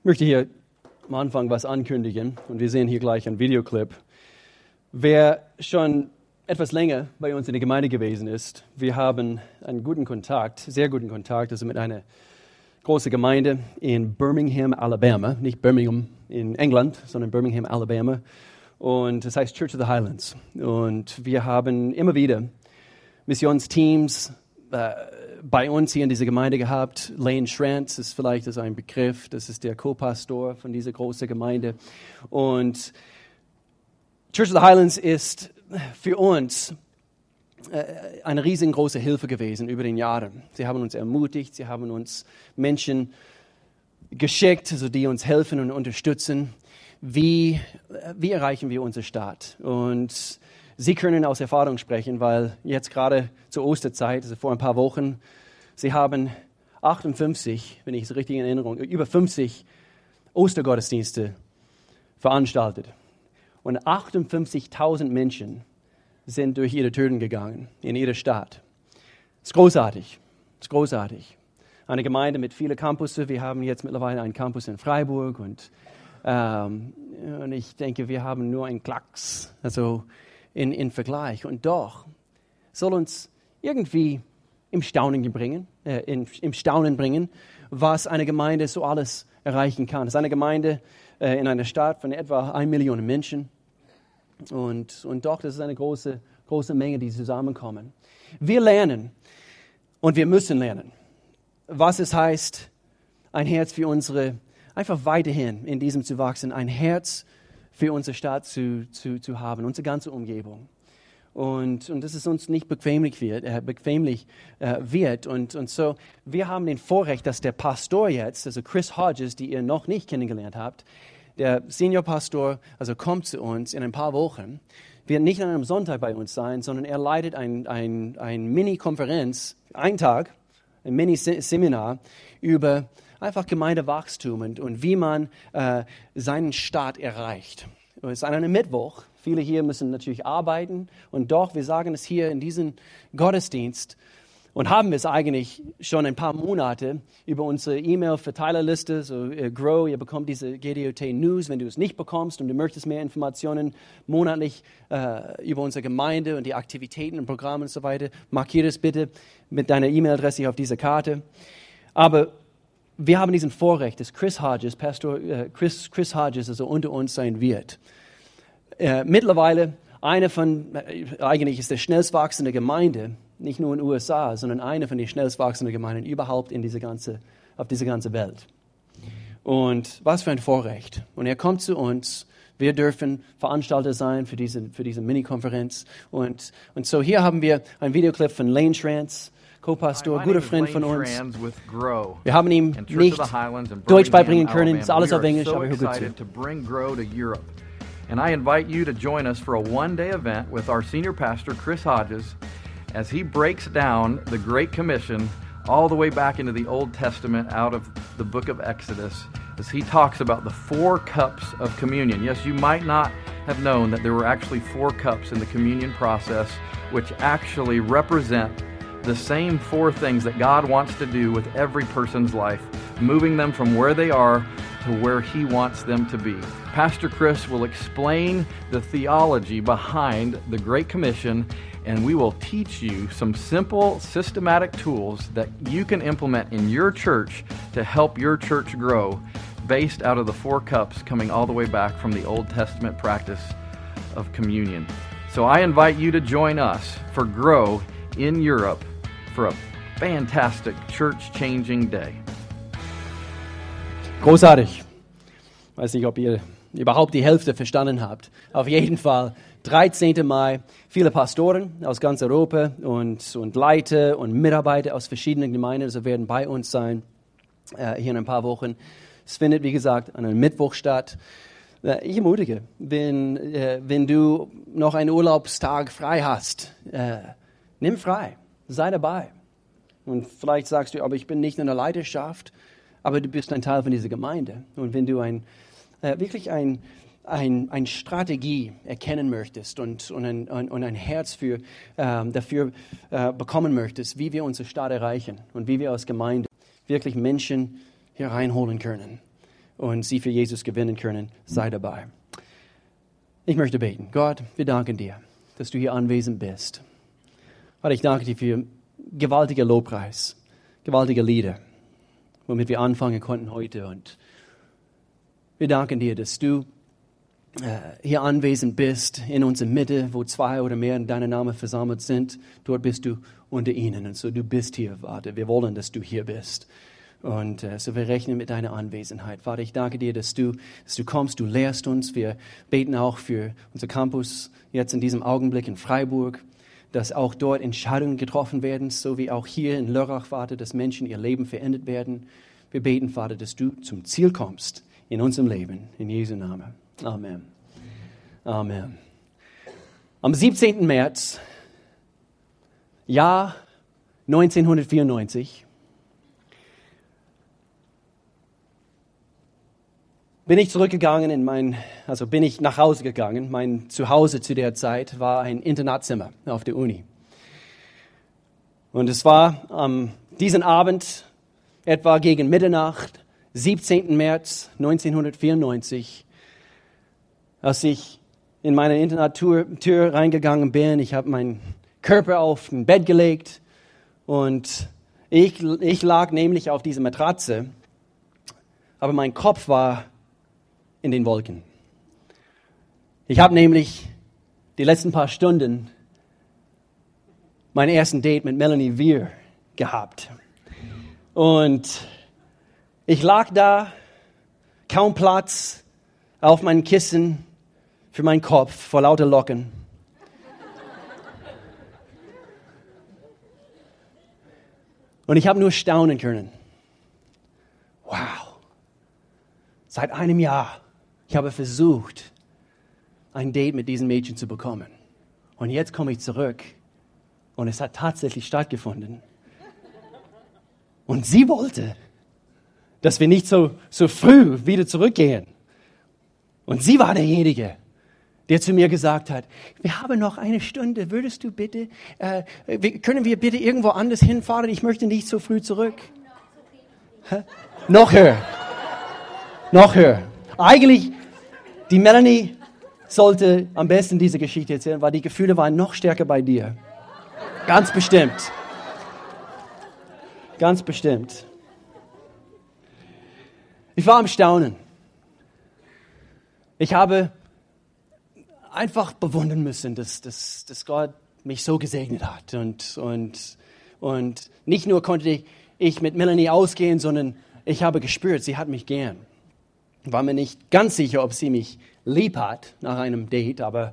Ich möchte hier am Anfang was ankündigen und wir sehen hier gleich einen Videoclip. Wer schon etwas länger bei uns in der Gemeinde gewesen ist, wir haben einen guten Kontakt, sehr guten Kontakt, also mit einer großen Gemeinde in Birmingham, Alabama, nicht Birmingham in England, sondern Birmingham, Alabama. Und das heißt Church of the Highlands. Und wir haben immer wieder Missionsteams äh, bei uns hier in dieser Gemeinde gehabt. Lane Schrantz ist vielleicht das ein Begriff, das ist der Co-Pastor von dieser großen Gemeinde. Und Church of the Highlands ist für uns äh, eine riesengroße Hilfe gewesen über den Jahren. Sie haben uns ermutigt, sie haben uns Menschen geschickt, also die uns helfen und unterstützen. Wie, wie erreichen wir unsere Stadt? Und Sie können aus Erfahrung sprechen, weil jetzt gerade zur Osterzeit, also vor ein paar Wochen, Sie haben 58, wenn ich es richtig in Erinnerung, über 50 Ostergottesdienste veranstaltet. Und 58.000 Menschen sind durch ihre Türen gegangen in ihre Stadt. Das ist großartig. Das ist großartig. Eine Gemeinde mit vielen Campusse. Wir haben jetzt mittlerweile einen Campus in Freiburg und, ähm, und ich denke, wir haben nur einen Klacks. Also in, in Vergleich. Und doch soll uns irgendwie im Staunen bringen, äh, in, im Staunen bringen, was eine Gemeinde so alles erreichen kann. Es ist eine Gemeinde äh, in einer Stadt von etwa 1 Million Menschen. Und, und doch, das ist eine große, große Menge, die zusammenkommen. Wir lernen und wir müssen lernen, was es heißt, ein Herz für unsere, einfach weiterhin in diesem zu wachsen, ein Herz für unsere Stadt zu, zu, zu haben, unsere ganze Umgebung. Und, und dass es uns nicht bequemlich wird, äh, bequemlich, äh, wird. Und, und so, wir haben den Vorrecht, dass der Pastor jetzt, also Chris Hodges, die ihr noch nicht kennengelernt habt, der Senior Pastor, also kommt zu uns in ein paar Wochen, wird nicht an einem Sonntag bei uns sein, sondern er leitet eine ein, ein Mini-Konferenz, einen Tag, ein Mini-Seminar über einfach Gemeindewachstum und, und wie man äh, seinen Staat erreicht. Es ist an einem Mittwoch. Viele hier müssen natürlich arbeiten und doch, wir sagen es hier in diesem Gottesdienst und haben es eigentlich schon ein paar Monate über unsere E-Mail-Verteilerliste, so uh, Grow, ihr bekommt diese GDOT News, wenn du es nicht bekommst und du möchtest mehr Informationen monatlich uh, über unsere Gemeinde und die Aktivitäten und Programme und so weiter, markiere es bitte mit deiner E-Mail-Adresse auf dieser Karte. Aber wir haben diesen Vorrecht, dass Chris Hodges, Pastor äh, Chris, Chris Hodges, also unter uns sein wird. Äh, mittlerweile eine von, äh, eigentlich ist der schnellst wachsende Gemeinde, nicht nur in den USA, sondern eine von den schnellst wachsenden Gemeinden überhaupt in diese ganze, auf dieser ganzen Welt. Und was für ein Vorrecht. Und er kommt zu uns. Wir dürfen Veranstalter sein für diese, für diese Mini-Konferenz. Und, und so hier haben wir ein Videoclip von Lane Schranz. Co-Pastor, guter Freund von uns. Wir haben ihm nicht Deutsch beibringen können, ist alles auf Englisch, aber hör gut zu. And I invite you to join us for a one day event with our senior pastor, Chris Hodges, as he breaks down the Great Commission all the way back into the Old Testament out of the book of Exodus, as he talks about the four cups of communion. Yes, you might not have known that there were actually four cups in the communion process, which actually represent the same four things that God wants to do with every person's life, moving them from where they are to where He wants them to be. Pastor Chris will explain the theology behind the Great Commission, and we will teach you some simple, systematic tools that you can implement in your church to help your church grow based out of the four cups coming all the way back from the Old Testament practice of communion. So I invite you to join us for Grow in Europe for a fantastic church-changing day. Großartig. Weiß nicht, ob ihr überhaupt die Hälfte verstanden habt. Auf jeden Fall 13. Mai. Viele Pastoren aus ganz Europa und, und Leiter und Mitarbeiter aus verschiedenen Gemeinden also werden bei uns sein äh, hier in ein paar Wochen. Es findet, wie gesagt, an einem Mittwoch statt. Äh, ich ermutige, wenn, äh, wenn du noch einen Urlaubstag frei hast, äh, nimm frei sei dabei. Und vielleicht sagst du, aber ich bin nicht in der Leidenschaft, aber du bist ein Teil von dieser Gemeinde. Und wenn du ein, äh, wirklich ein, ein, eine Strategie erkennen möchtest und, und, ein, und ein Herz für, ähm, dafür äh, bekommen möchtest, wie wir unsere Stadt erreichen und wie wir als Gemeinde wirklich Menschen hier reinholen können und sie für Jesus gewinnen können, sei dabei. Ich möchte beten. Gott, wir danken dir, dass du hier anwesend bist. Vater, ich danke dir für gewaltiger Lobpreis, gewaltige Lieder, womit wir anfangen konnten heute. Und wir danken dir, dass du äh, hier anwesend bist, in unserer Mitte, wo zwei oder mehr in deinem Namen versammelt sind. Dort bist du unter ihnen. Und so du bist hier, Vater. Wir wollen, dass du hier bist. Und äh, so wir rechnen mit deiner Anwesenheit. Vater, ich danke dir, dass du, dass du kommst, du lehrst uns. Wir beten auch für unser Campus jetzt in diesem Augenblick in Freiburg, dass auch dort Entscheidungen getroffen werden, so wie auch hier in Lörrach, Vater, dass Menschen ihr Leben verändert werden. Wir beten, Vater, dass du zum Ziel kommst in unserem Leben. In Jesu Namen. Amen. Amen. Am 17. März, Jahr 1994, bin ich zurückgegangen in mein, also bin ich nach Hause gegangen. Mein Zuhause zu der Zeit war ein Internatzimmer auf der Uni. Und es war ähm, diesen Abend, etwa gegen Mitternacht, 17. März 1994, als ich in meine Internattür reingegangen bin. Ich habe meinen Körper auf ein Bett gelegt und ich, ich lag nämlich auf dieser Matratze, aber mein Kopf war in den Wolken. Ich habe nämlich die letzten paar Stunden meinen ersten Date mit Melanie Weir gehabt. Und ich lag da, kaum Platz auf meinem Kissen für meinen Kopf vor lauter Locken. Und ich habe nur staunen können. Wow. Seit einem Jahr ich habe versucht, ein Date mit diesem Mädchen zu bekommen. Und jetzt komme ich zurück und es hat tatsächlich stattgefunden. Und sie wollte, dass wir nicht so, so früh wieder zurückgehen. Und sie war derjenige, der zu mir gesagt hat, wir haben noch eine Stunde, würdest du bitte, äh, können wir bitte irgendwo anders hinfahren? Ich möchte nicht so früh zurück. Noch höher. Noch höher. Eigentlich die Melanie sollte am besten diese Geschichte erzählen, weil die Gefühle waren noch stärker bei dir. Ganz bestimmt. Ganz bestimmt. Ich war am Staunen. Ich habe einfach bewundern müssen, dass, dass, dass Gott mich so gesegnet hat. Und, und, und nicht nur konnte ich mit Melanie ausgehen, sondern ich habe gespürt, sie hat mich gern war mir nicht ganz sicher, ob sie mich lieb hat nach einem Date, aber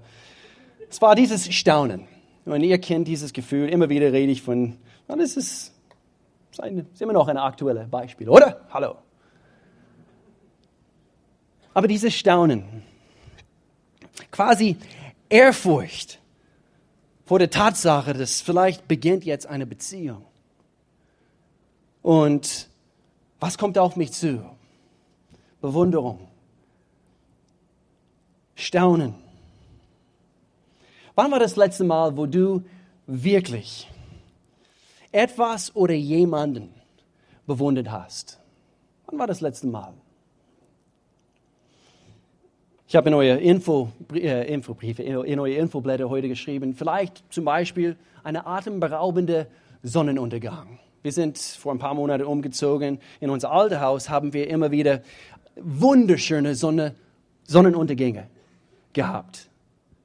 es war dieses Staunen. Und ihr kennt dieses Gefühl, immer wieder rede ich von, und es ist, ist immer noch ein aktuelles Beispiel, oder? Hallo. Aber dieses Staunen, quasi Ehrfurcht vor der Tatsache, dass vielleicht beginnt jetzt eine Beziehung. Und was kommt auf mich zu? Bewunderung, Staunen. Wann war das letzte Mal, wo du wirklich etwas oder jemanden bewundert hast? Wann war das letzte Mal? Ich habe in eure Info, äh, Infobriefe, in eure Infoblätter heute geschrieben, vielleicht zum Beispiel eine atemberaubende Sonnenuntergang. Wir sind vor ein paar Monaten umgezogen. In unser altes Haus haben wir immer wieder wunderschöne Sonne, Sonnenuntergänge gehabt.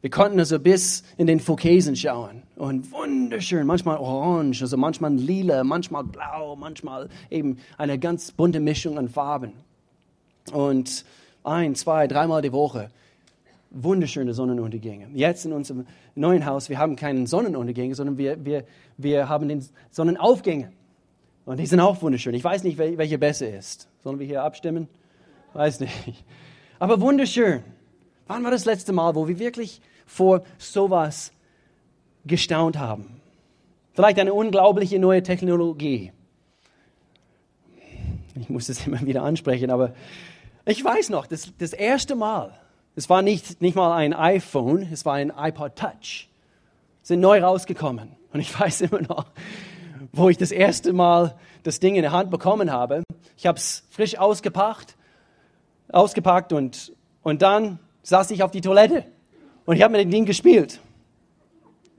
Wir konnten also bis in den Vogesen schauen und wunderschön, manchmal orange, also manchmal lila, manchmal blau, manchmal eben eine ganz bunte Mischung an Farben. Und ein, zwei, dreimal die Woche wunderschöne Sonnenuntergänge. Jetzt in unserem neuen Haus, wir haben keinen Sonnenuntergänge, sondern wir, wir, wir haben den Sonnenaufgänge. Und die sind auch wunderschön. Ich weiß nicht, welche besser ist. Sollen wir hier abstimmen? Weiß nicht. Aber wunderschön. Wann war das letzte Mal, wo wir wirklich vor sowas gestaunt haben? Vielleicht eine unglaubliche neue Technologie. Ich muss das immer wieder ansprechen, aber ich weiß noch, das, das erste Mal, es war nicht, nicht mal ein iPhone, es war ein iPod Touch, sind neu rausgekommen. Und ich weiß immer noch, wo ich das erste Mal das Ding in der Hand bekommen habe. Ich habe es frisch ausgepackt ausgepackt und, und dann saß ich auf die Toilette und ich habe mit dem Ding gespielt.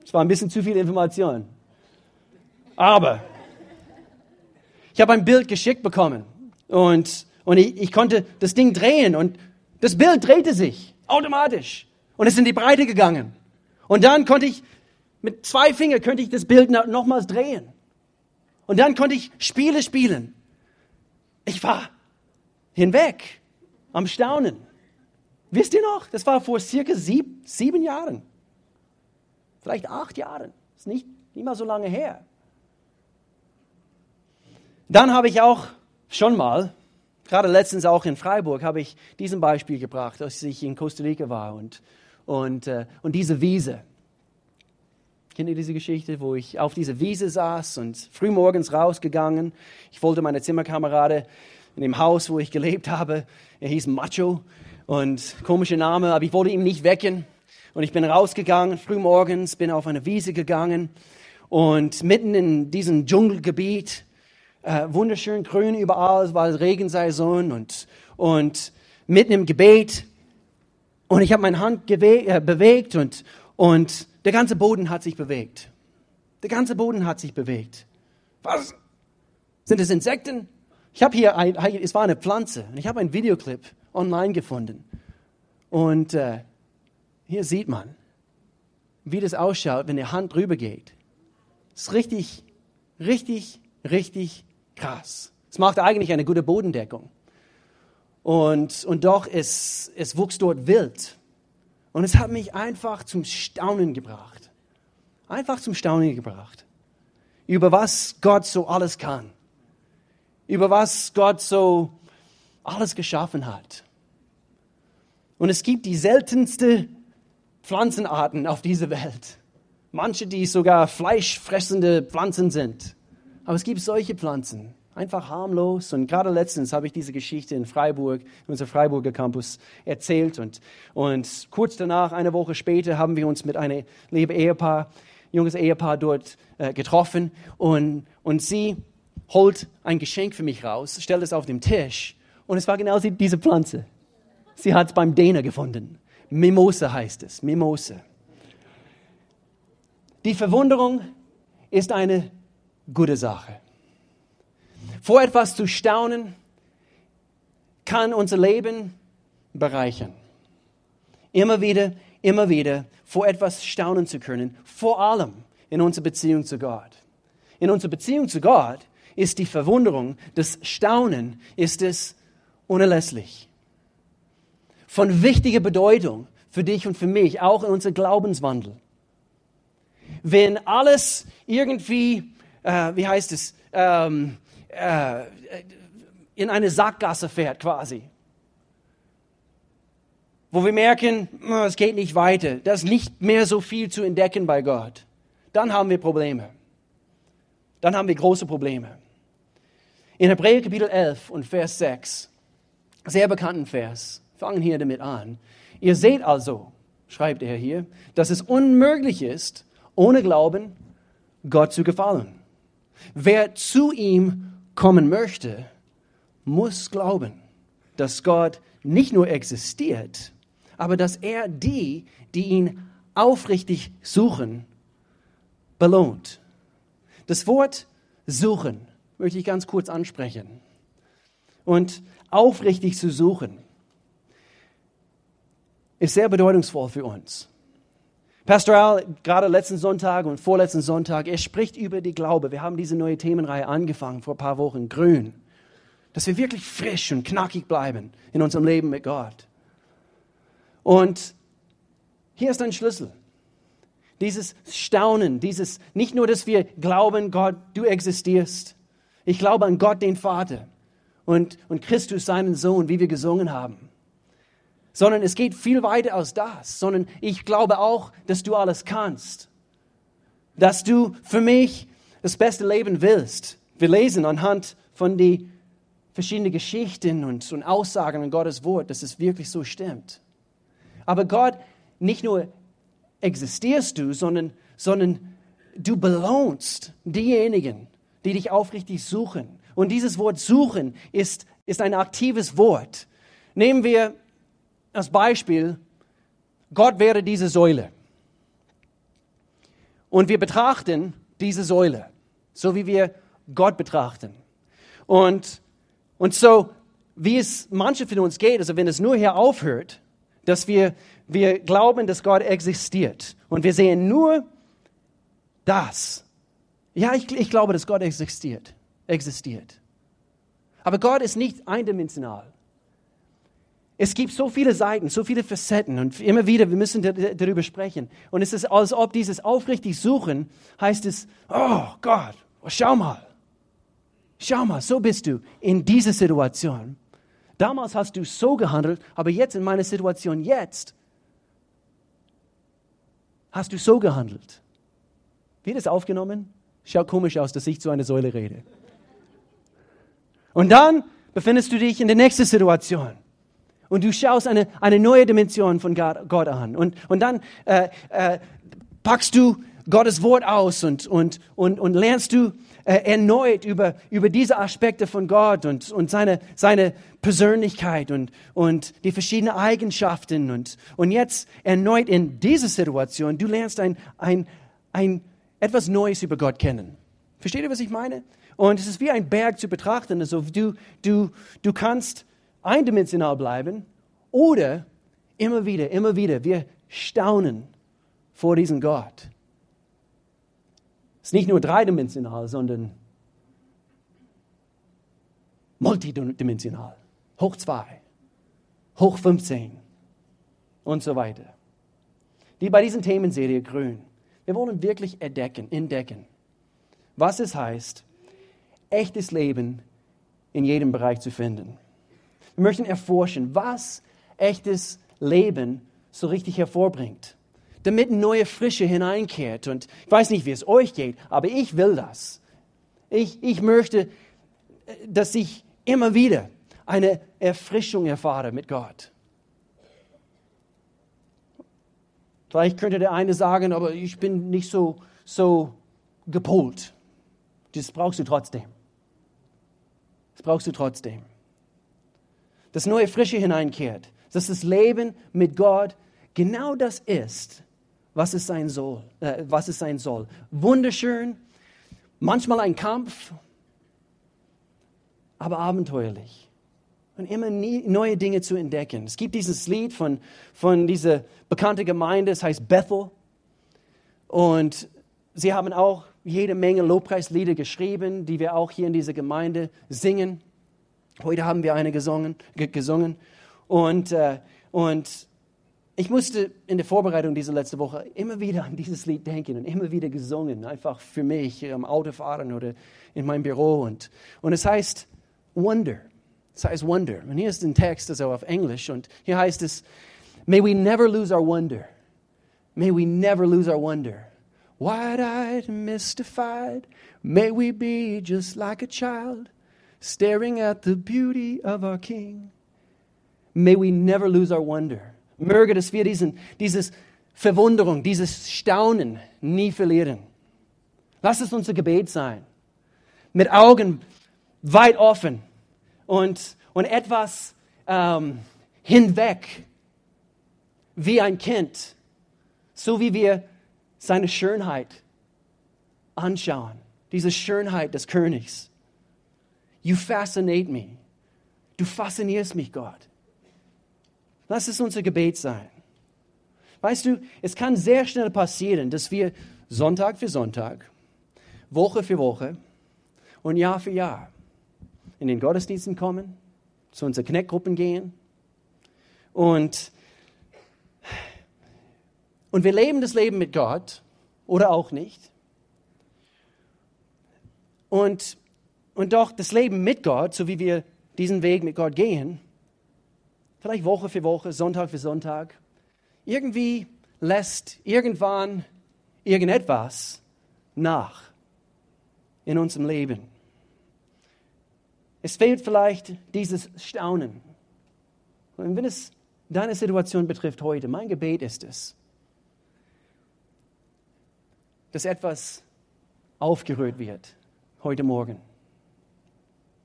Es war ein bisschen zu viel Information. Aber ich habe ein Bild geschickt bekommen und, und ich, ich konnte das Ding drehen und das Bild drehte sich automatisch und ist in die Breite gegangen. Und dann konnte ich mit zwei Fingern könnte ich das Bild nochmals drehen. Und dann konnte ich Spiele spielen. Ich war hinweg am Staunen. Wisst ihr noch? Das war vor circa sieb, sieben Jahren. Vielleicht acht Jahren. Ist nicht, nicht mal so lange her. Dann habe ich auch schon mal, gerade letztens auch in Freiburg, habe ich diesen Beispiel gebracht, als ich in Costa Rica war und, und, äh, und diese Wiese. Kennt ihr diese Geschichte, wo ich auf dieser Wiese saß und frühmorgens rausgegangen? Ich wollte meine Zimmerkamerade in dem Haus, wo ich gelebt habe, er hieß Macho und komischer Name, aber ich wollte ihn nicht wecken. Und ich bin rausgegangen, frühmorgens, bin auf eine Wiese gegangen und mitten in diesem Dschungelgebiet, äh, wunderschön grün überall, es war Regensaison und, und mitten im Gebet. Und ich habe meine Hand äh, bewegt und, und der ganze Boden hat sich bewegt. Der ganze Boden hat sich bewegt. Was? Sind es Insekten? Ich habe hier, ein, es war eine Pflanze. Und ich habe einen Videoclip online gefunden. Und äh, hier sieht man, wie das ausschaut, wenn die Hand drüber geht. Das ist richtig, richtig, richtig krass. Es macht eigentlich eine gute Bodendeckung. Und, und doch, es, es wuchs dort wild. Und es hat mich einfach zum Staunen gebracht. Einfach zum Staunen gebracht. Über was Gott so alles kann. Über was Gott so alles geschaffen hat. Und es gibt die seltenste Pflanzenarten auf dieser Welt. Manche, die sogar fleischfressende Pflanzen sind. Aber es gibt solche Pflanzen, Einfach harmlos. Und gerade letztens habe ich diese Geschichte in Freiburg, in unserem Freiburger Campus erzählt. Und, und kurz danach, eine Woche später, haben wir uns mit einem lieben Ehepaar, junges Ehepaar dort äh, getroffen. Und, und sie holt ein Geschenk für mich raus, stellt es auf den Tisch. Und es war genau diese Pflanze. Sie hat es beim Däner gefunden. Mimosa heißt es. Mimosa. Die Verwunderung ist eine gute Sache. Vor etwas zu staunen kann unser Leben bereichern. Immer wieder, immer wieder vor etwas staunen zu können, vor allem in unserer Beziehung zu Gott. In unserer Beziehung zu Gott ist die Verwunderung, das Staunen ist es unerlässlich. Von wichtiger Bedeutung für dich und für mich, auch in unserem Glaubenswandel. Wenn alles irgendwie, äh, wie heißt es, ähm, äh, in eine Sackgasse fährt quasi. Wo wir merken, es geht nicht weiter, da ist nicht mehr so viel zu entdecken bei Gott. Dann haben wir Probleme. Dann haben wir große Probleme. In Hebräer Kapitel 11 und Vers 6, sehr bekannten Vers, fangen hier damit an. Ihr seht also, schreibt er hier, dass es unmöglich ist, ohne Glauben Gott zu gefallen. Wer zu ihm kommen möchte, muss glauben, dass Gott nicht nur existiert, aber dass er die, die ihn aufrichtig suchen, belohnt. Das Wort suchen möchte ich ganz kurz ansprechen. Und aufrichtig zu suchen ist sehr bedeutungsvoll für uns. Pastor Al, gerade letzten Sonntag und vorletzten Sonntag, er spricht über die Glaube. Wir haben diese neue Themenreihe angefangen vor ein paar Wochen, grün. Dass wir wirklich frisch und knackig bleiben in unserem Leben mit Gott. Und hier ist ein Schlüssel. Dieses Staunen, dieses, nicht nur, dass wir glauben, Gott, du existierst. Ich glaube an Gott, den Vater und, und Christus, seinen Sohn, wie wir gesungen haben sondern es geht viel weiter als das, sondern ich glaube auch, dass du alles kannst, dass du für mich das beste Leben willst. Wir lesen anhand von den verschiedenen Geschichten und, und Aussagen in Gottes Wort, dass es wirklich so stimmt. Aber Gott, nicht nur existierst du, sondern, sondern du belohnst diejenigen, die dich aufrichtig suchen. Und dieses Wort suchen ist, ist ein aktives Wort. Nehmen wir als Beispiel, Gott wäre diese Säule. Und wir betrachten diese Säule, so wie wir Gott betrachten. Und, und so, wie es manche von uns geht, also wenn es nur hier aufhört, dass wir, wir glauben, dass Gott existiert und wir sehen nur das. Ja, ich, ich glaube, dass Gott existiert. existiert. Aber Gott ist nicht eindimensional. Es gibt so viele Seiten, so viele Facetten und immer wieder, wir müssen darüber sprechen. Und es ist, als ob dieses aufrichtig Suchen heißt es, oh Gott, schau mal, schau mal, so bist du in dieser Situation. Damals hast du so gehandelt, aber jetzt in meiner Situation jetzt hast du so gehandelt. Wird es aufgenommen? Schaut komisch aus, dass ich zu einer Säule rede. Und dann befindest du dich in der nächsten Situation. Und du schaust eine, eine neue Dimension von Gott an. Und, und dann äh, äh, packst du Gottes Wort aus und, und, und, und lernst du äh, erneut über, über diese Aspekte von Gott und, und seine, seine Persönlichkeit und, und die verschiedenen Eigenschaften. Und, und jetzt erneut in dieser Situation, du lernst ein, ein, ein, etwas Neues über Gott kennen. Versteht ihr, was ich meine? Und es ist wie ein Berg zu betrachten. Also du, du, du kannst eindimensional bleiben oder immer wieder, immer wieder, wir staunen vor diesem Gott. Es ist nicht nur dreidimensional, sondern multidimensional. Hoch zwei, hoch 15 und so weiter. Wie bei diesen Themenserie Grün. Wir wollen wirklich entdecken, entdecken, was es heißt, echtes Leben in jedem Bereich zu finden. Wir möchten erforschen, was echtes Leben so richtig hervorbringt, damit neue Frische hineinkehrt. Und ich weiß nicht, wie es euch geht, aber ich will das. Ich, ich möchte, dass ich immer wieder eine Erfrischung erfahre mit Gott. Vielleicht könnte der eine sagen, aber ich bin nicht so, so gepolt. Das brauchst du trotzdem. Das brauchst du trotzdem das neue Frische hineinkehrt, dass das Leben mit Gott genau das ist, was es sein soll. Äh, was es sein soll. Wunderschön, manchmal ein Kampf, aber abenteuerlich. Und immer nie, neue Dinge zu entdecken. Es gibt dieses Lied von, von dieser bekannten Gemeinde, es heißt Bethel. Und sie haben auch jede Menge Lobpreislieder geschrieben, die wir auch hier in dieser Gemeinde singen. Heute haben wir eine gesungen. gesungen. Und, äh, und ich musste in der Vorbereitung dieser letzten Woche immer wieder an dieses Lied denken und immer wieder gesungen, einfach für mich am Autofahren oder in meinem Büro. Und, und es heißt Wonder. Es heißt Wonder. Und hier ist ein Text, also auf Englisch. Und hier heißt es, May we never lose our wonder. May we never lose our wonder. Wide-eyed, and mystified, may we be just like a child staring at the beauty of our King. May we never lose our wonder. Möge, dass wir diesen, dieses Verwunderung, dieses Staunen nie verlieren. Lass es unser Gebet sein. Mit Augen weit offen und, und etwas ähm, hinweg, wie ein Kind, so wie wir seine Schönheit anschauen, diese Schönheit des Königs. You fascinate me. Du faszinierst mich, Gott. Lass es unser Gebet sein. Weißt du, es kann sehr schnell passieren, dass wir Sonntag für Sonntag, Woche für Woche und Jahr für Jahr in den Gottesdiensten kommen, zu unseren Kneckgruppen gehen und, und wir leben das Leben mit Gott oder auch nicht. Und und doch das Leben mit Gott, so wie wir diesen Weg mit Gott gehen, vielleicht Woche für Woche, Sonntag für Sonntag, irgendwie lässt irgendwann irgendetwas nach in unserem Leben. Es fehlt vielleicht dieses Staunen. Und wenn es deine Situation betrifft heute, mein Gebet ist es, dass etwas aufgerührt wird heute Morgen.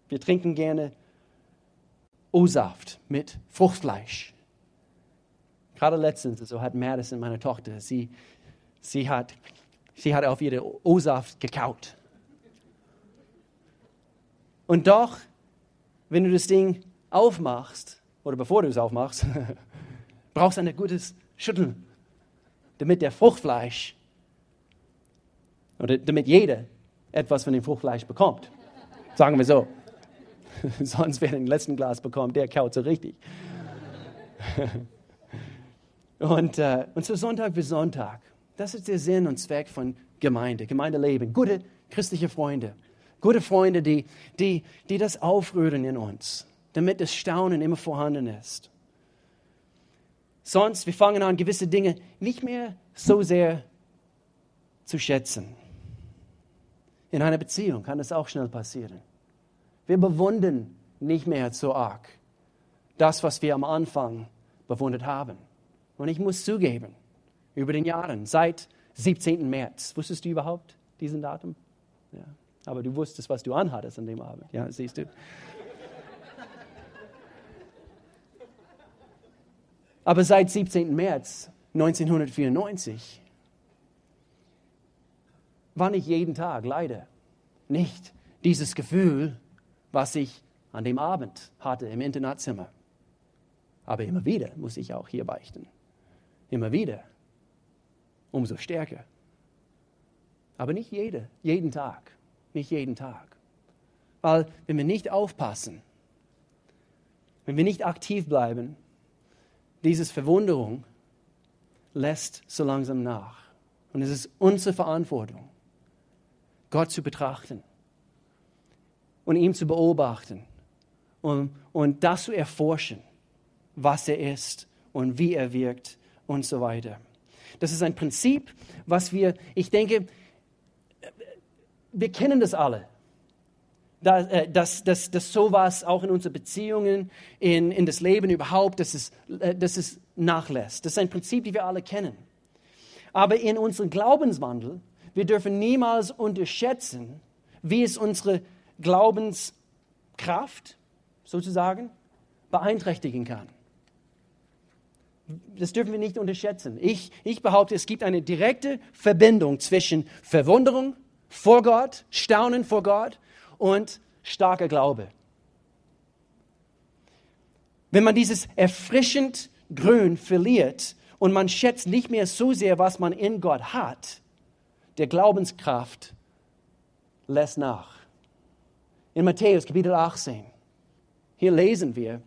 Wir trinken gerne O-Saft mit Fruchtfleisch. Gerade letztens, so hat Madison, meine Tochter, sie, sie, hat, sie hat auf ihre O-Saft gekaut. Und doch, wenn du das Ding aufmachst, oder bevor du es aufmachst, brauchst du ein gutes Schütteln, damit der Fruchtfleisch, oder damit jeder etwas von dem Fruchtfleisch bekommt. Sagen wir so. Sonst, wer den letzten Glas bekommt, der kaut so richtig. und, äh, und so Sonntag für Sonntag. Das ist der Sinn und Zweck von Gemeinde, Gemeindeleben. Gute christliche Freunde. Gute Freunde, die, die, die das aufrühren in uns, damit das Staunen immer vorhanden ist. Sonst, wir fangen an, gewisse Dinge nicht mehr so sehr zu schätzen. In einer Beziehung kann das auch schnell passieren. Wir bewundern nicht mehr so arg das, was wir am Anfang bewundert haben. Und ich muss zugeben, über den Jahren, seit 17. März, wusstest du überhaupt diesen Datum? Ja. Aber du wusstest, was du anhattest an dem Abend. Ja, siehst du. Aber seit 17. März 1994 war nicht jeden Tag, leider, nicht dieses Gefühl, was ich an dem Abend hatte im Internatzimmer. Aber immer wieder muss ich auch hier beichten. Immer wieder. Umso stärker. Aber nicht jede, jeden Tag. Nicht jeden Tag. Weil wenn wir nicht aufpassen, wenn wir nicht aktiv bleiben, dieses Verwunderung lässt so langsam nach. Und es ist unsere Verantwortung, Gott zu betrachten und ihm zu beobachten und, und das zu erforschen, was er ist und wie er wirkt und so weiter. Das ist ein Prinzip, was wir, ich denke, wir kennen das alle. Äh, dass, dass, dass sowas auch in unseren Beziehungen, in, in das Leben überhaupt, dass es, äh, dass es nachlässt. Das ist ein Prinzip, das wir alle kennen. Aber in unserem Glaubenswandel, wir dürfen niemals unterschätzen, wie es unsere Glaubenskraft sozusagen beeinträchtigen kann. Das dürfen wir nicht unterschätzen. Ich, ich behaupte, es gibt eine direkte Verbindung zwischen Verwunderung vor Gott, Staunen vor Gott und starker Glaube. Wenn man dieses erfrischend Grün verliert und man schätzt nicht mehr so sehr, was man in Gott hat, der Glaubenskraft lässt nach. In Matthäus Kapitel 18, hier lesen wir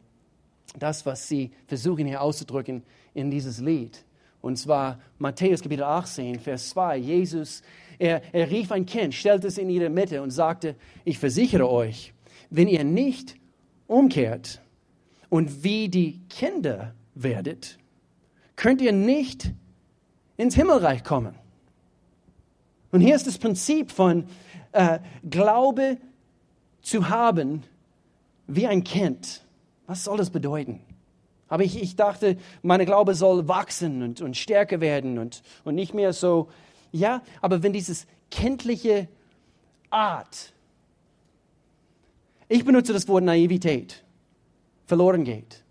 das, was sie versuchen hier auszudrücken in dieses Lied. Und zwar Matthäus Kapitel 18, Vers 2. Jesus, er, er rief ein Kind, stellte es in ihre Mitte und sagte, ich versichere euch, wenn ihr nicht umkehrt und wie die Kinder werdet, könnt ihr nicht ins Himmelreich kommen. Und hier ist das Prinzip von äh, Glaube zu haben wie ein Kind. Was soll das bedeuten? Aber ich, ich dachte, meine Glaube soll wachsen und, und stärker werden und, und nicht mehr so. Ja, aber wenn dieses kindliche Art, ich benutze das Wort Naivität, verloren geht.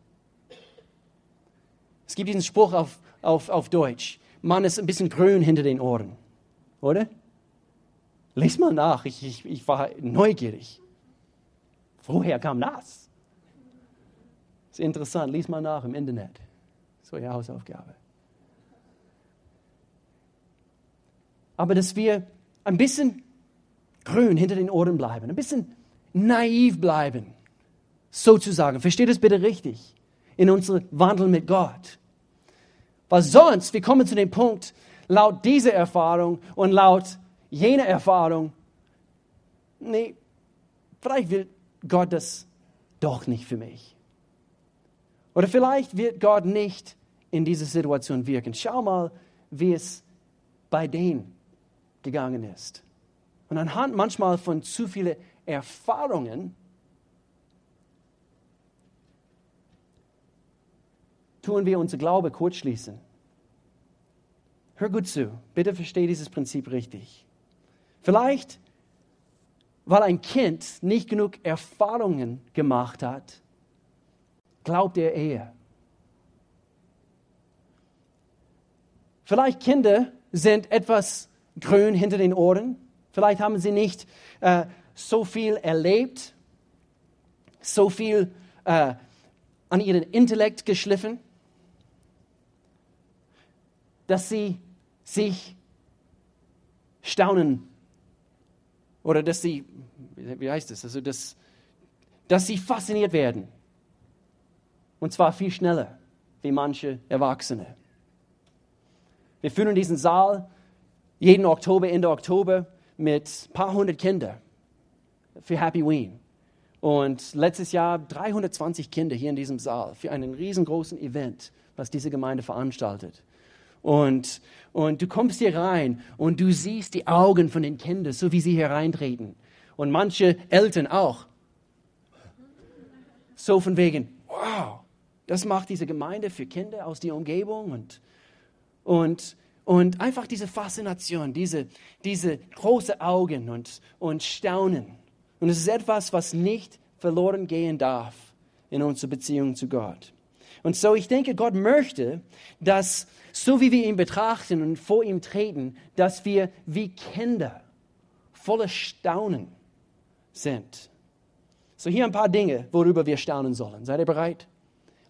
Es gibt diesen Spruch auf, auf, auf Deutsch, man ist ein bisschen grün hinter den Ohren, oder? Lies mal nach, ich, ich, ich war neugierig. Woher kam das? Ist interessant, lies mal nach im Internet. So ja Hausaufgabe. Aber dass wir ein bisschen grün hinter den Ohren bleiben, ein bisschen naiv bleiben, sozusagen. Versteht es bitte richtig in unserem Wandel mit Gott. Weil sonst, wir kommen zu dem Punkt, laut dieser Erfahrung und laut jener Erfahrung, nee, vielleicht will Gott das doch nicht für mich. Oder vielleicht wird Gott nicht in dieser Situation wirken. Schau mal, wie es bei denen gegangen ist. Und anhand manchmal von zu vielen Erfahrungen tun wir unser Glaube kurzschließen. Hör gut zu, bitte verstehe dieses Prinzip richtig. Vielleicht, weil ein Kind nicht genug Erfahrungen gemacht hat, glaubt er eher. Vielleicht Kinder sind etwas grün hinter den Ohren. Vielleicht haben sie nicht äh, so viel erlebt, so viel äh, an ihren Intellekt geschliffen, dass sie sich staunen oder dass sie, wie heißt es, also dass, dass sie fasziniert werden. Und zwar viel schneller wie manche Erwachsene. Wir führen diesen Saal jeden Oktober, Ende Oktober mit ein paar hundert Kindern für Happy Ween. Und letztes Jahr 320 Kinder hier in diesem Saal für einen riesengroßen Event, was diese Gemeinde veranstaltet. Und, und du kommst hier rein und du siehst die Augen von den Kindern, so wie sie hereintreten. Und manche Eltern auch. So von wegen, wow, das macht diese Gemeinde für Kinder aus der Umgebung und, und, und einfach diese Faszination, diese, diese großen Augen und, und Staunen. Und es ist etwas, was nicht verloren gehen darf in unserer Beziehung zu Gott. Und so, ich denke, Gott möchte, dass, so wie wir ihn betrachten und vor ihm treten, dass wir wie Kinder voller Staunen sind. So, hier ein paar Dinge, worüber wir staunen sollen. Seid ihr bereit?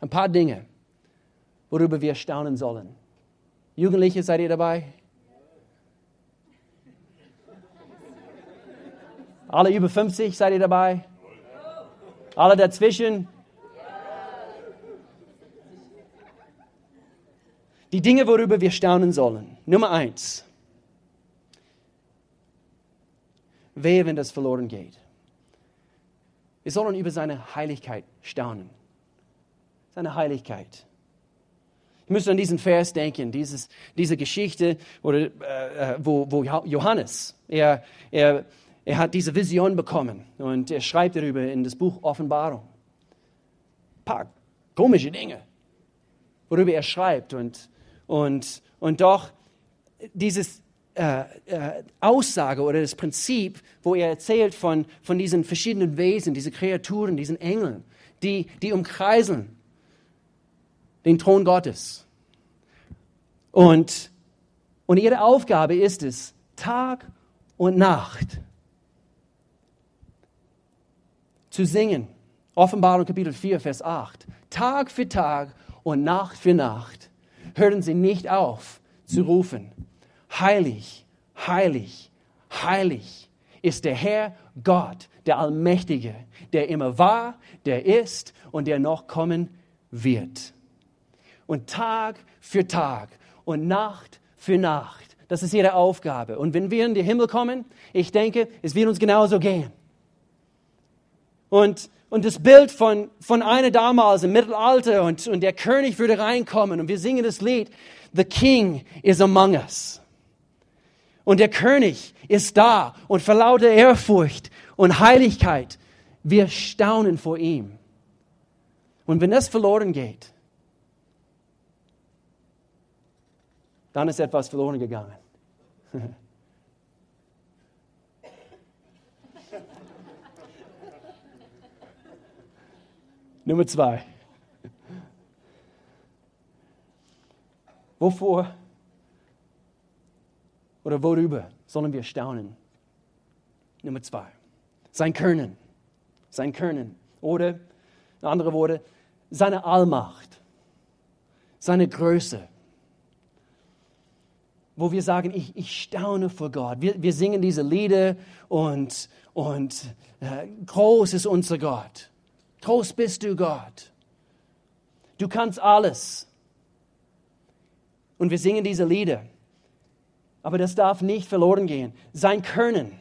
Ein paar Dinge, worüber wir staunen sollen. Jugendliche, seid ihr dabei? Alle über 50, seid ihr dabei? Alle dazwischen? Die Dinge, worüber wir staunen sollen. Nummer eins. Wehe, wenn das verloren geht. Wir sollen über seine Heiligkeit staunen. Seine Heiligkeit. Müsste an diesen Vers denken, dieses, diese Geschichte, oder, äh, äh wo, wo Johannes, er, er, er hat diese Vision bekommen und er schreibt darüber in das Buch Offenbarung. Ein paar komische Dinge, worüber er schreibt. Und, und, und doch dieses äh, äh, Aussage oder das Prinzip, wo er erzählt von, von diesen verschiedenen Wesen, diese Kreaturen, diesen Engeln, die, die umkreisen den Thron Gottes. Und, und ihre Aufgabe ist es, Tag und Nacht zu singen. Offenbarung Kapitel 4, Vers 8. Tag für Tag und Nacht für Nacht hören sie nicht auf zu rufen. Heilig, heilig, heilig ist der Herr Gott, der Allmächtige, der immer war, der ist und der noch kommen wird. Und Tag für Tag und Nacht für Nacht, das ist ihre Aufgabe. Und wenn wir in den Himmel kommen, ich denke, es wird uns genauso gehen. Und, und das Bild von, von einer damals im Mittelalter und, und der König würde reinkommen und wir singen das Lied, The King is among us. Und der König ist da und vor lauter Ehrfurcht und Heiligkeit, wir staunen vor ihm. Und wenn das verloren geht, dann ist etwas verloren gegangen. Nummer zwei. Wovor oder worüber sollen wir staunen? Nummer zwei. Sein Können. Sein Können. Oder, in andere Worte, seine Allmacht. Seine Größe. Wo wir sagen, ich, ich staune vor Gott. Wir, wir singen diese Lieder und, und äh, groß ist unser Gott. Groß bist du, Gott. Du kannst alles. Und wir singen diese Lieder. Aber das darf nicht verloren gehen. Sein Können.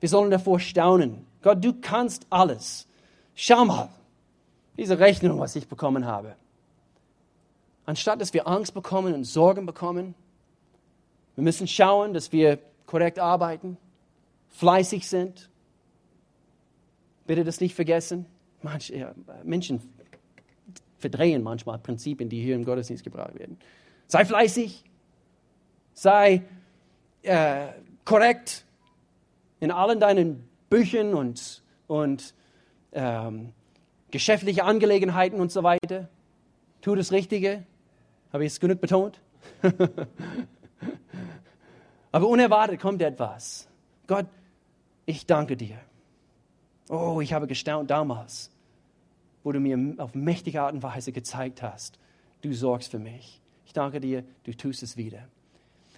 Wir sollen davor staunen. Gott, du kannst alles. Schau mal, diese Rechnung, was ich bekommen habe. Anstatt dass wir Angst bekommen und Sorgen bekommen, wir müssen schauen, dass wir korrekt arbeiten, fleißig sind. Bitte das nicht vergessen. Manch, ja, Menschen verdrehen manchmal Prinzipien, die hier im Gottesdienst gebraucht werden. Sei fleißig, sei äh, korrekt in allen deinen Büchern und, und ähm, geschäftliche Angelegenheiten und so weiter. Tu das Richtige. Habe ich es genug betont? Aber unerwartet kommt etwas. Gott, ich danke dir. Oh, ich habe gestaunt damals, wo du mir auf mächtige Art und Weise gezeigt hast, du sorgst für mich. Ich danke dir, du tust es wieder.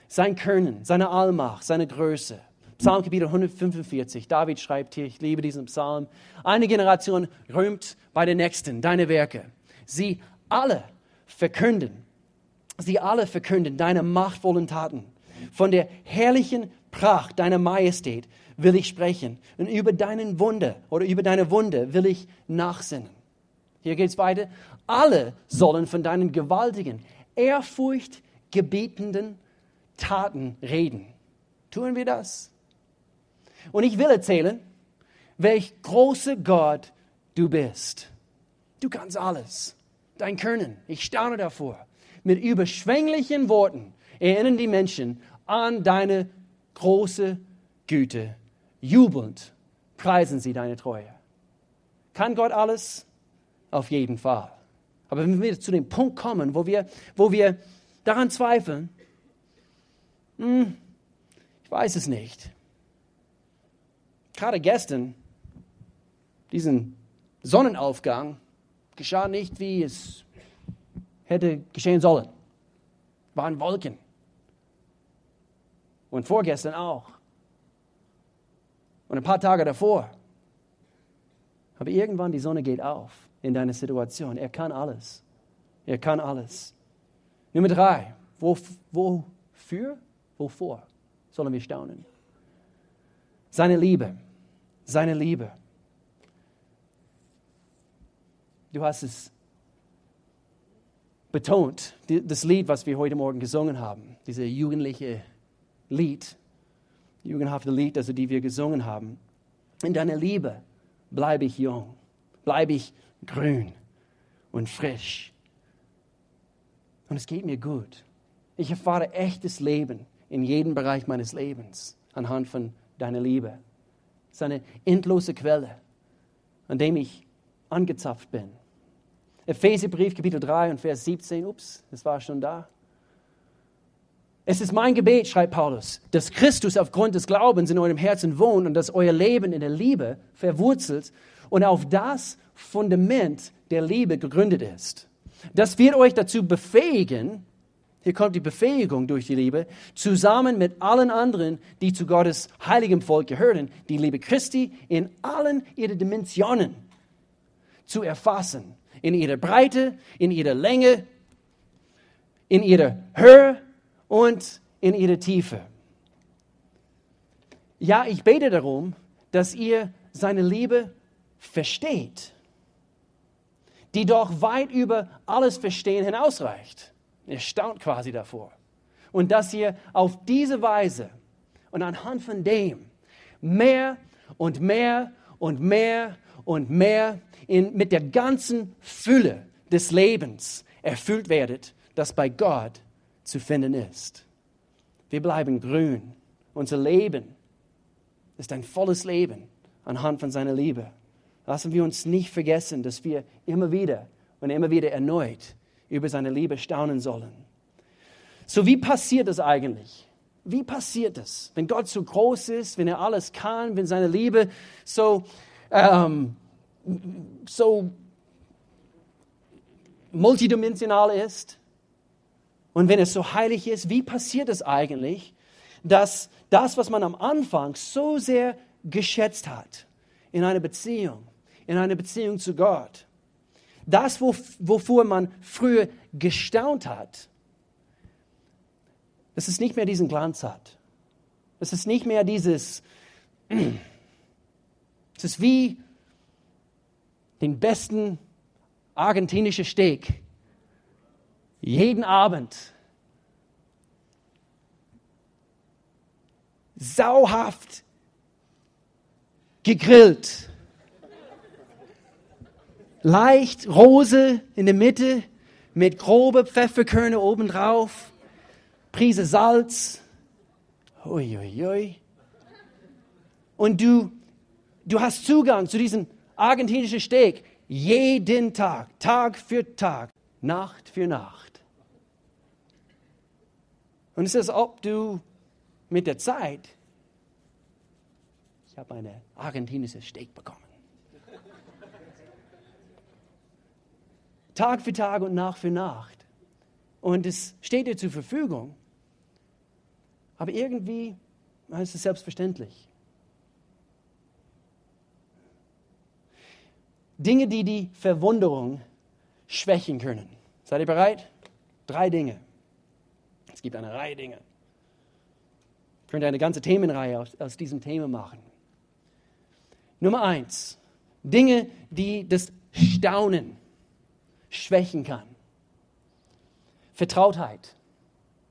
Sein Können, seine Allmacht, seine Größe. Psalmkapitel 145, David schreibt hier, ich liebe diesen Psalm, eine Generation rühmt bei der nächsten deine Werke. Sie alle verkünden, sie alle verkünden deine machtvollen Taten. Von der herrlichen Pracht deiner Majestät will ich sprechen und über deinen Wunder oder über deine Wunde will ich nachsinnen. Hier geht es weiter. Alle sollen von deinen gewaltigen, ehrfurchtgebietenden Taten reden. Tun wir das? Und ich will erzählen, welch großer Gott du bist. Du kannst alles. Dein Können, ich staune davor. Mit überschwänglichen Worten erinnern die Menschen an deine große Güte. Jubelnd preisen sie deine Treue. Kann Gott alles? Auf jeden Fall. Aber wenn wir zu dem Punkt kommen, wo wir, wo wir daran zweifeln, hm, ich weiß es nicht. Gerade gestern, diesen Sonnenaufgang, geschah nicht, wie es hätte geschehen sollen. Waren Wolken. Und vorgestern auch. Und ein paar Tage davor. Aber irgendwann die Sonne geht auf in deiner Situation. Er kann alles. Er kann alles. Nummer drei. Wo, wofür? Wovor sollen wir staunen? Seine Liebe. Seine Liebe. Du hast es betont, das Lied, was wir heute Morgen gesungen haben, diese jugendliche Lied, jugendhafte Lied, also die wir gesungen haben. In deiner Liebe bleibe ich jung, bleibe ich grün und frisch. Und es geht mir gut. Ich erfahre echtes Leben in jedem Bereich meines Lebens anhand von deiner Liebe. Es ist eine endlose Quelle, an dem ich angezapft bin. Epheserbrief, Kapitel 3 und Vers 17, ups, das war schon da. Es ist mein Gebet, schreibt Paulus, dass Christus aufgrund des Glaubens in eurem Herzen wohnt und dass euer Leben in der Liebe verwurzelt und auf das Fundament der Liebe gegründet ist. Das wird euch dazu befähigen, hier kommt die Befähigung durch die Liebe, zusammen mit allen anderen, die zu Gottes heiligem Volk gehören, die Liebe Christi in allen ihren Dimensionen zu erfassen. In ihrer Breite, in ihrer Länge, in ihrer Höhe und in ihrer Tiefe. Ja, ich bete darum, dass ihr seine Liebe versteht, die doch weit über alles Verstehen hinausreicht. Er staunt quasi davor. Und dass ihr auf diese Weise und anhand von dem mehr und mehr und mehr und mehr in, mit der ganzen Fülle des Lebens erfüllt werdet, das bei Gott zu finden ist. Wir bleiben grün. Unser Leben ist ein volles Leben anhand von seiner Liebe. Lassen wir uns nicht vergessen, dass wir immer wieder und immer wieder erneut über seine Liebe staunen sollen. So, wie passiert das eigentlich? Wie passiert das, wenn Gott so groß ist, wenn er alles kann, wenn seine Liebe so, ähm, so multidimensional ist? Und wenn es so heilig ist, wie passiert es eigentlich, dass das, was man am Anfang so sehr geschätzt hat, in einer Beziehung, in einer Beziehung zu Gott, das, wovor man früher gestaunt hat, dass es nicht mehr diesen Glanz hat. Es ist nicht mehr dieses, es ist wie den besten argentinischen Steak jeden Abend sauhaft gegrillt. Leicht Rose in der Mitte mit grobe Pfefferkörner obendrauf, Prise Salz. Uiuiui. Und du, du hast Zugang zu diesem argentinischen Steak jeden Tag, Tag für Tag, Nacht für Nacht. Und es ist, ob du mit der Zeit, ich habe eine argentinische Steak bekommen. Tag für Tag und Nacht für Nacht. Und es steht dir zur Verfügung. Aber irgendwie ist es selbstverständlich. Dinge, die die Verwunderung schwächen können. Seid ihr bereit? Drei Dinge. Es gibt eine Reihe Dinge. Ich könnte eine ganze Themenreihe aus, aus diesem Thema machen. Nummer eins. Dinge, die das Staunen schwächen kann. Vertrautheit.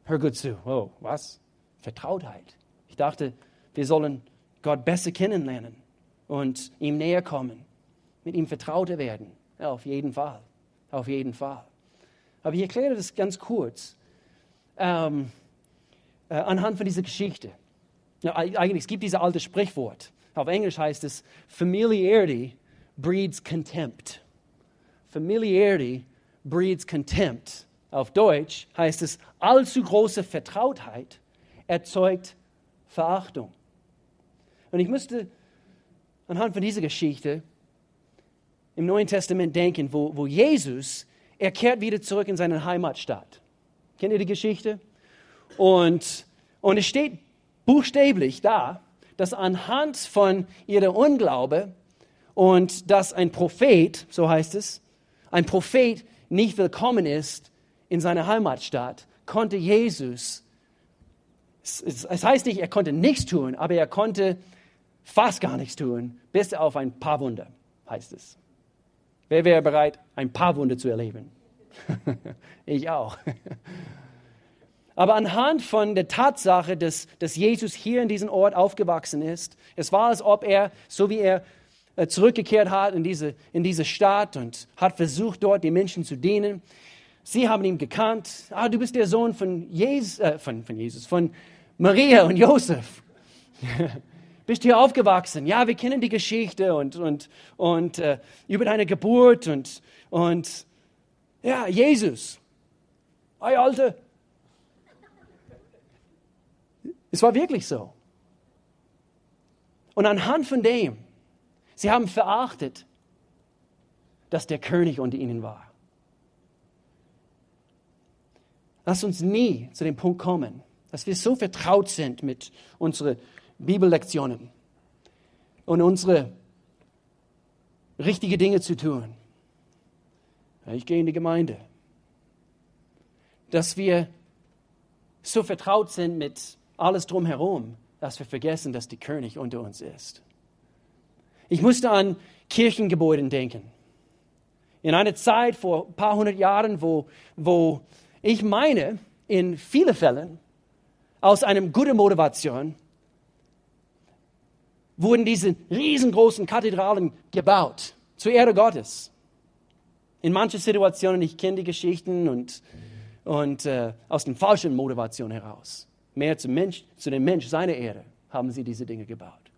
Hör gut zu. Oh, was? Vertrautheit. Ich dachte, wir sollen Gott besser kennenlernen und ihm näher kommen mit ihm vertrauter werden. Ja, auf jeden Fall. Auf jeden Fall. Aber ich erkläre das ganz kurz ähm, äh, anhand von dieser Geschichte. Ja, eigentlich, es gibt dieses alte Sprichwort. Auf Englisch heißt es, Familiarity breeds contempt. Familiarity breeds contempt. Auf Deutsch heißt es, allzu große Vertrautheit erzeugt Verachtung. Und ich müsste anhand von dieser Geschichte im Neuen Testament denken, wo, wo Jesus, er kehrt wieder zurück in seine Heimatstadt. Kennt ihr die Geschichte? Und, und es steht buchstäblich da, dass anhand von ihrem Unglaube und dass ein Prophet, so heißt es, ein Prophet nicht willkommen ist in seiner Heimatstadt, konnte Jesus, es heißt nicht, er konnte nichts tun, aber er konnte fast gar nichts tun, bis auf ein paar Wunder, heißt es. Wer wäre bereit, ein paar Wunder zu erleben? ich auch. Aber anhand von der Tatsache, dass, dass Jesus hier in diesem Ort aufgewachsen ist, es war, als ob er, so wie er äh, zurückgekehrt hat in diese, in diese Stadt und hat versucht, dort den Menschen zu dienen. Sie haben ihn gekannt. Ah, du bist der Sohn von Jesus, äh, von, von Jesus, von Maria und Josef. bist hier aufgewachsen. Ja, wir kennen die Geschichte und, und, und äh, über deine Geburt und, und ja, Jesus. Ei, Alte. Es war wirklich so. Und anhand von dem, sie haben verachtet, dass der König unter ihnen war. Lass uns nie zu dem Punkt kommen, dass wir so vertraut sind mit unseren Bibellektionen und unsere richtige Dinge zu tun. Ich gehe in die Gemeinde. Dass wir so vertraut sind mit alles drumherum, dass wir vergessen, dass der König unter uns ist. Ich musste an Kirchengebäuden denken. In einer Zeit vor ein paar hundert Jahren, wo, wo ich meine, in vielen Fällen aus einer guten Motivation wurden diese riesengroßen Kathedralen gebaut zur Ehre Gottes. In manchen Situationen, ich kenne die Geschichten und, und äh, aus den falschen Motivationen heraus. Mehr zum Mensch, zu dem Mensch, seiner Ehre, haben sie diese Dinge gebaut.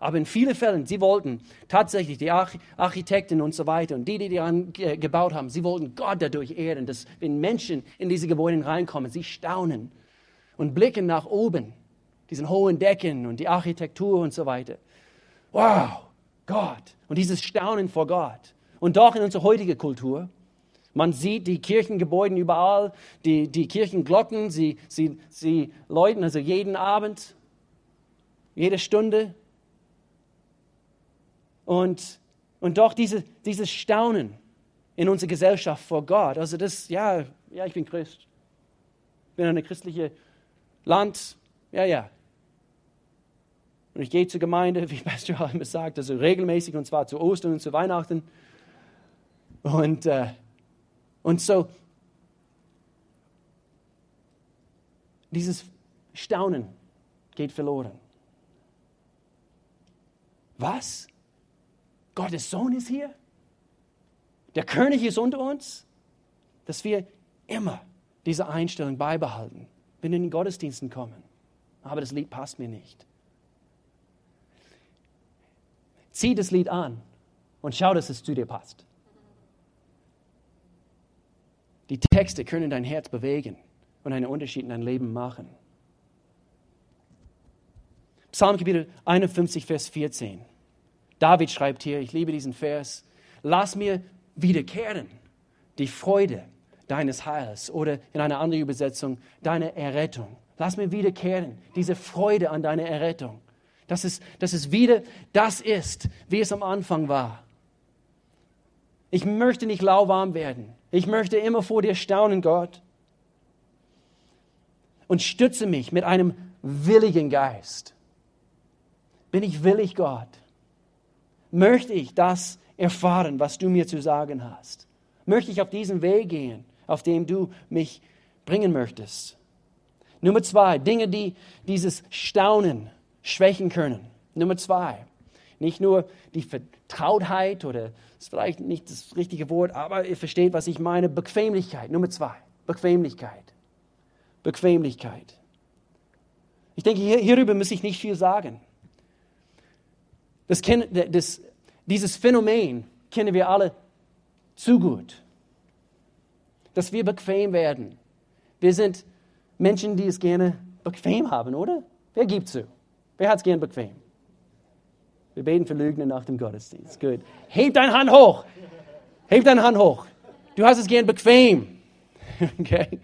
Aber in vielen Fällen, sie wollten tatsächlich, die Architekten und so weiter und die, die daran gebaut haben, sie wollten Gott dadurch ehren, dass wenn Menschen in diese Gebäude reinkommen, sie staunen und blicken nach oben diesen hohen Decken und die Architektur und so weiter. Wow, Gott. Und dieses Staunen vor Gott. Und doch in unserer heutigen Kultur, man sieht die Kirchengebäude überall, die, die Kirchenglocken, sie, sie, sie läuten also jeden Abend, jede Stunde. Und, und doch diese, dieses Staunen in unserer Gesellschaft vor Gott. Also das, ja, ja, ich bin Christ. Ich bin eine christliche Land. Ja, ja, und ich gehe zur Gemeinde, wie Pastor immer sagt, also regelmäßig und zwar zu Ostern und zu Weihnachten. Und, äh, und so, dieses Staunen geht verloren. Was? Gottes Sohn ist hier? Der König ist unter uns? Dass wir immer diese Einstellung beibehalten, wenn wir in den Gottesdiensten kommen. Aber das Lied passt mir nicht. Zieh das Lied an und schau, dass es zu dir passt. Die Texte können dein Herz bewegen und einen Unterschied in dein Leben machen. Psalm Kapitel 51, Vers 14. David schreibt hier, ich liebe diesen Vers, lass mir wiederkehren die Freude deines Heils oder in einer anderen Übersetzung deine Errettung. Lass mir wiederkehren diese Freude an deiner Errettung. Dass es, dass es wieder das ist, wie es am Anfang war. Ich möchte nicht lauwarm werden. Ich möchte immer vor dir staunen, Gott. Und stütze mich mit einem willigen Geist. Bin ich willig, Gott? Möchte ich das erfahren, was du mir zu sagen hast? Möchte ich auf diesen Weg gehen, auf dem du mich bringen möchtest? Nummer zwei, Dinge, die dieses Staunen schwächen können. Nummer zwei, nicht nur die Vertrautheit oder ist vielleicht nicht das richtige Wort, aber ihr versteht, was ich meine. Bequemlichkeit. Nummer zwei, Bequemlichkeit. Bequemlichkeit. Ich denke, hier, hierüber muss ich nicht viel sagen. Das, das, dieses Phänomen kennen wir alle zu gut, dass wir bequem werden. Wir sind Menschen, die es gerne bequem haben, oder? Wer gibt zu? Wer hat es gern bequem? Wir beten für Lügner nach dem Gottesdienst. Gut. Heb deine Hand hoch. Heb deine Hand hoch. Du hast es gern bequem. Okay.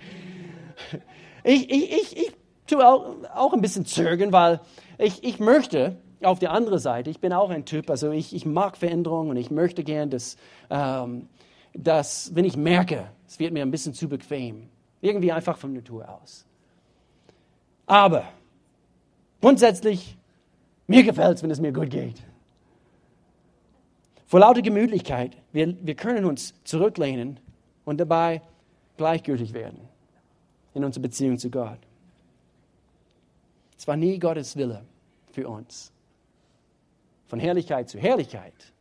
Ich, ich, ich, ich tue auch, auch ein bisschen zögern, weil ich, ich möchte, auf der anderen Seite, ich bin auch ein Typ, also ich, ich mag Veränderungen und ich möchte gern, dass, ähm, dass, wenn ich merke, es wird mir ein bisschen zu bequem, irgendwie einfach von Natur aus. Aber grundsätzlich, mir gefällt es, wenn es mir gut geht. Vor lauter Gemütlichkeit, wir, wir können uns zurücklehnen und dabei gleichgültig werden in unserer Beziehung zu Gott. Es war nie Gottes Wille für uns. Von Herrlichkeit zu Herrlichkeit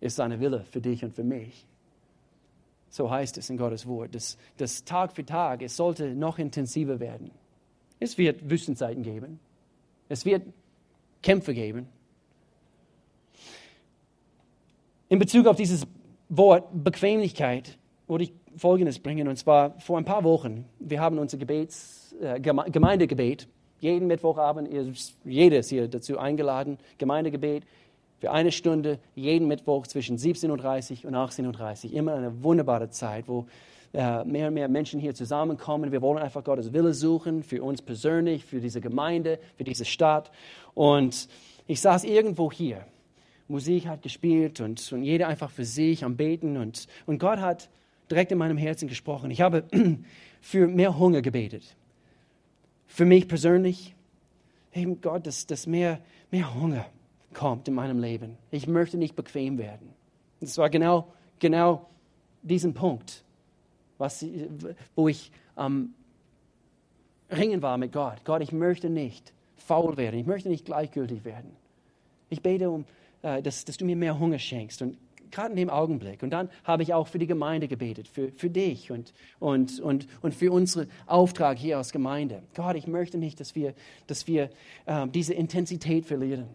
ist seine Wille für dich und für mich. So heißt es in Gottes Wort. dass, dass Tag für Tag, es sollte noch intensiver werden. Es wird Wüstenzeiten geben. Es wird Kämpfe geben. In Bezug auf dieses Wort Bequemlichkeit würde ich Folgendes bringen. Und zwar vor ein paar Wochen. Wir haben unser Gebets, äh, Gemeindegebet jeden Mittwochabend, jedes hier dazu eingeladen, Gemeindegebet für eine Stunde, jeden Mittwoch zwischen 17.30 Uhr und 18.30 Uhr. Immer eine wunderbare Zeit, wo äh, mehr und mehr Menschen hier zusammenkommen. Wir wollen einfach Gottes Wille suchen, für uns persönlich, für diese Gemeinde, für diese Stadt. Und ich saß irgendwo hier. Musik hat gespielt und, und jeder einfach für sich am Beten. Und, und Gott hat direkt in meinem Herzen gesprochen. Ich habe für mehr Hunger gebetet für mich persönlich, eben Gott, dass, dass mehr, mehr Hunger kommt in meinem Leben. Ich möchte nicht bequem werden. Das war genau, genau diesen Punkt, was, wo ich am Ringen war mit Gott. Gott, ich möchte nicht faul werden. Ich möchte nicht gleichgültig werden. Ich bete um, äh, dass, dass du mir mehr Hunger schenkst. Und gerade in dem Augenblick. Und dann habe ich auch für die Gemeinde gebetet, für, für dich und, und, und, und für unseren Auftrag hier als Gemeinde. Gott, ich möchte nicht, dass wir, dass wir ähm, diese Intensität verlieren.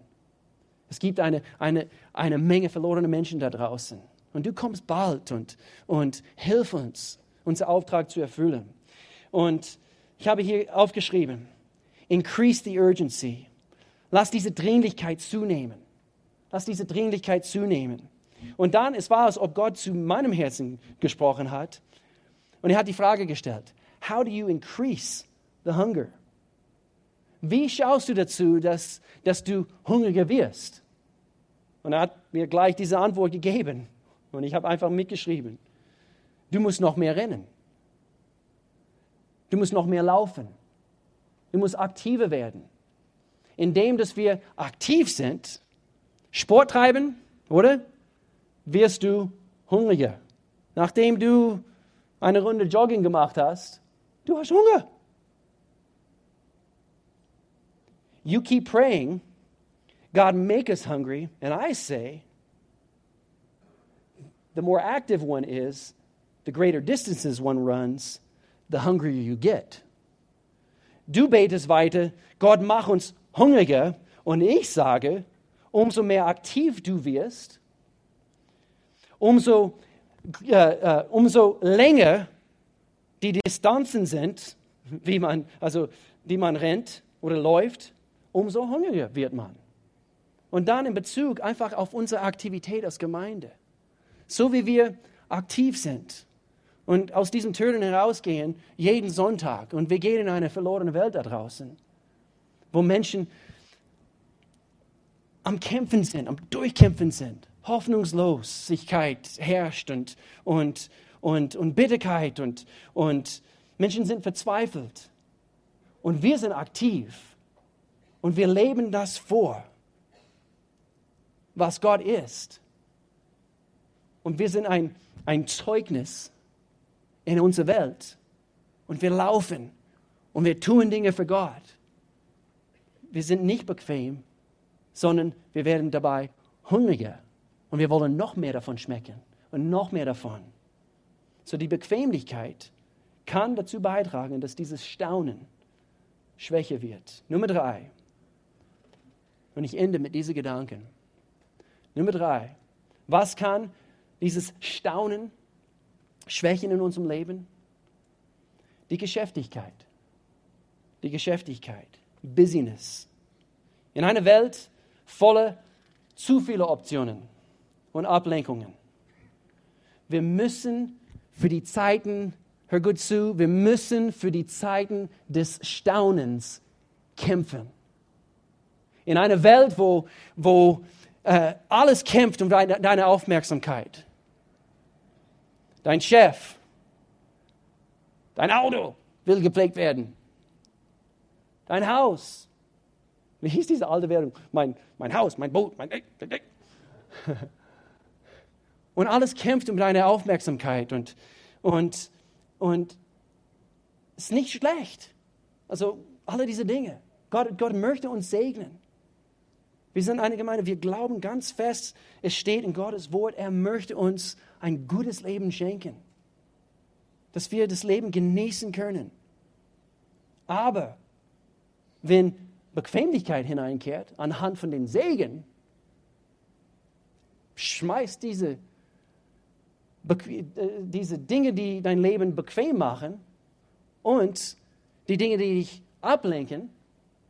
Es gibt eine, eine, eine Menge verlorener Menschen da draußen. Und du kommst bald und, und hilf uns, unseren Auftrag zu erfüllen. Und ich habe hier aufgeschrieben, increase the urgency. Lass diese Dringlichkeit zunehmen. Lass diese Dringlichkeit zunehmen. Und dann, es war, als ob Gott zu meinem Herzen gesprochen hat. Und er hat die Frage gestellt, how do you increase the hunger? Wie schaust du dazu, dass, dass du hungriger wirst? Und er hat mir gleich diese Antwort gegeben. Und ich habe einfach mitgeschrieben, du musst noch mehr rennen. Du musst noch mehr laufen. Du musst aktiver werden. Indem, dass wir aktiv sind, Sport treiben, oder? wirst du hungriger. Nachdem du eine Runde Jogging gemacht hast, du hast Hunger. You keep praying, God make us hungry, and I say, the more active one is, the greater distances one runs, the hungrier you get. Du betest weiter, Gott mach uns hungriger, und ich sage, umso mehr aktiv du wirst, umso, äh, äh, umso länger die Distanzen sind, wie man, also die man rennt oder läuft, umso hungriger wird man. Und dann in Bezug einfach auf unsere Aktivität als Gemeinde. So wie wir aktiv sind und aus diesen Türen herausgehen, jeden Sonntag. Und wir gehen in eine verlorene Welt da draußen, wo Menschen am Kämpfen sind, am Durchkämpfen sind. Hoffnungslosigkeit herrscht und, und, und, und Bitterkeit und, und Menschen sind verzweifelt. Und wir sind aktiv und wir leben das vor, was Gott ist. Und wir sind ein, ein Zeugnis in unserer Welt. Und wir laufen und wir tun Dinge für Gott. Wir sind nicht bequem, sondern wir werden dabei hungriger. Und wir wollen noch mehr davon schmecken und noch mehr davon. So die Bequemlichkeit kann dazu beitragen, dass dieses Staunen schwächer wird. Nummer drei. Und ich ende mit diesen Gedanken. Nummer drei. Was kann dieses Staunen schwächen in unserem Leben? Die Geschäftigkeit. Die Geschäftigkeit. Business. In einer Welt voller zu viele Optionen und Ablenkungen. Wir müssen für die Zeiten, hör gut zu, wir müssen für die Zeiten des Staunens kämpfen. In einer Welt, wo, wo äh, alles kämpft um deine, deine Aufmerksamkeit. Dein Chef, dein Auto will gepflegt werden. Dein Haus. Wie hieß diese alte Währung? Mein, mein Haus, mein Boot, mein. Und alles kämpft um deine Aufmerksamkeit und, und, und ist nicht schlecht. Also alle diese Dinge. Gott, Gott möchte uns segnen. Wir sind eine Gemeinde, wir glauben ganz fest, es steht in Gottes Wort, er möchte uns ein gutes Leben schenken. Dass wir das Leben genießen können. Aber wenn Bequemlichkeit hineinkehrt, anhand von den Segen, schmeißt diese äh, diese Dinge, die dein Leben bequem machen und die Dinge, die dich ablenken,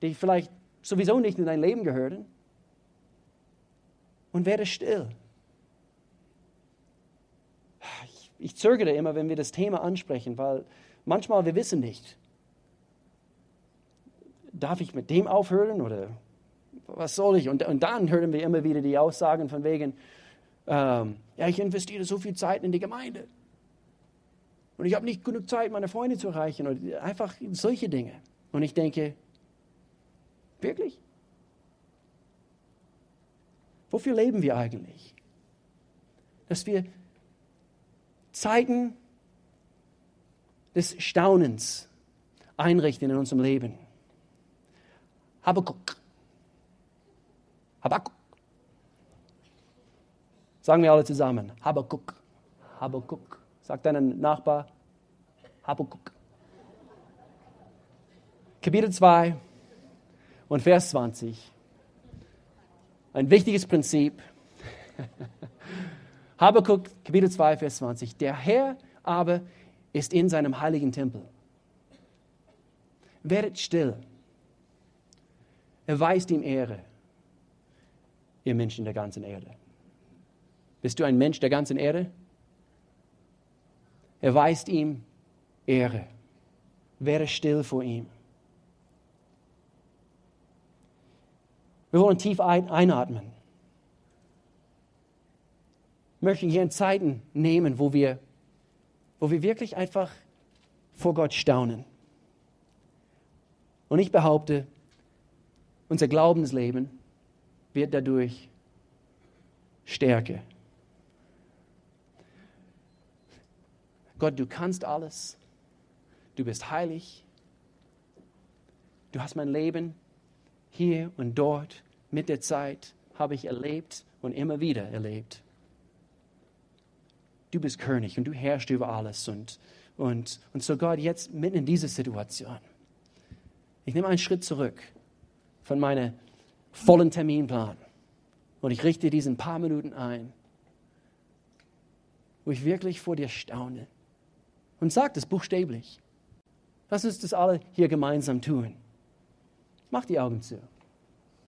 die vielleicht sowieso nicht in dein Leben gehören, und werde still. Ich, ich zögere immer, wenn wir das Thema ansprechen, weil manchmal wir wissen nicht, darf ich mit dem aufhören oder was soll ich? Und, und dann hören wir immer wieder die Aussagen von wegen, ähm, ja, ich investiere so viel Zeit in die Gemeinde. Und ich habe nicht genug Zeit, meine Freunde zu erreichen. Und einfach solche Dinge. Und ich denke, wirklich? Wofür leben wir eigentlich? Dass wir Zeiten des Staunens einrichten in unserem Leben. Habakuk. Habakuk. Sagen wir alle zusammen. Habakuk. Habakuk. Sag deinen Nachbar. Habakuk. Kapitel 2 und Vers 20. Ein wichtiges Prinzip. Habakuk, Kapitel 2, Vers 20. Der Herr aber ist in seinem heiligen Tempel. Werdet still. Erweist ihm Ehre, ihr Menschen der ganzen Erde. Bist du ein Mensch der ganzen Erde? Erweist ihm Ehre. Wäre still vor ihm. Wir wollen tief ein, einatmen. Wir möchten hier in Zeiten nehmen, wo wir, wo wir wirklich einfach vor Gott staunen. Und ich behaupte, unser Glaubensleben wird dadurch stärker. Gott, du kannst alles. Du bist heilig. Du hast mein Leben hier und dort mit der Zeit habe ich erlebt und immer wieder erlebt. Du bist König und du herrschst über alles. Und, und, und so Gott, jetzt mitten in dieser Situation. Ich nehme einen Schritt zurück von meinem vollen Terminplan und ich richte diesen paar Minuten ein, wo ich wirklich vor dir staune und sagt es buchstäblich. Lass uns das alle hier gemeinsam tun. Mach die Augen zu.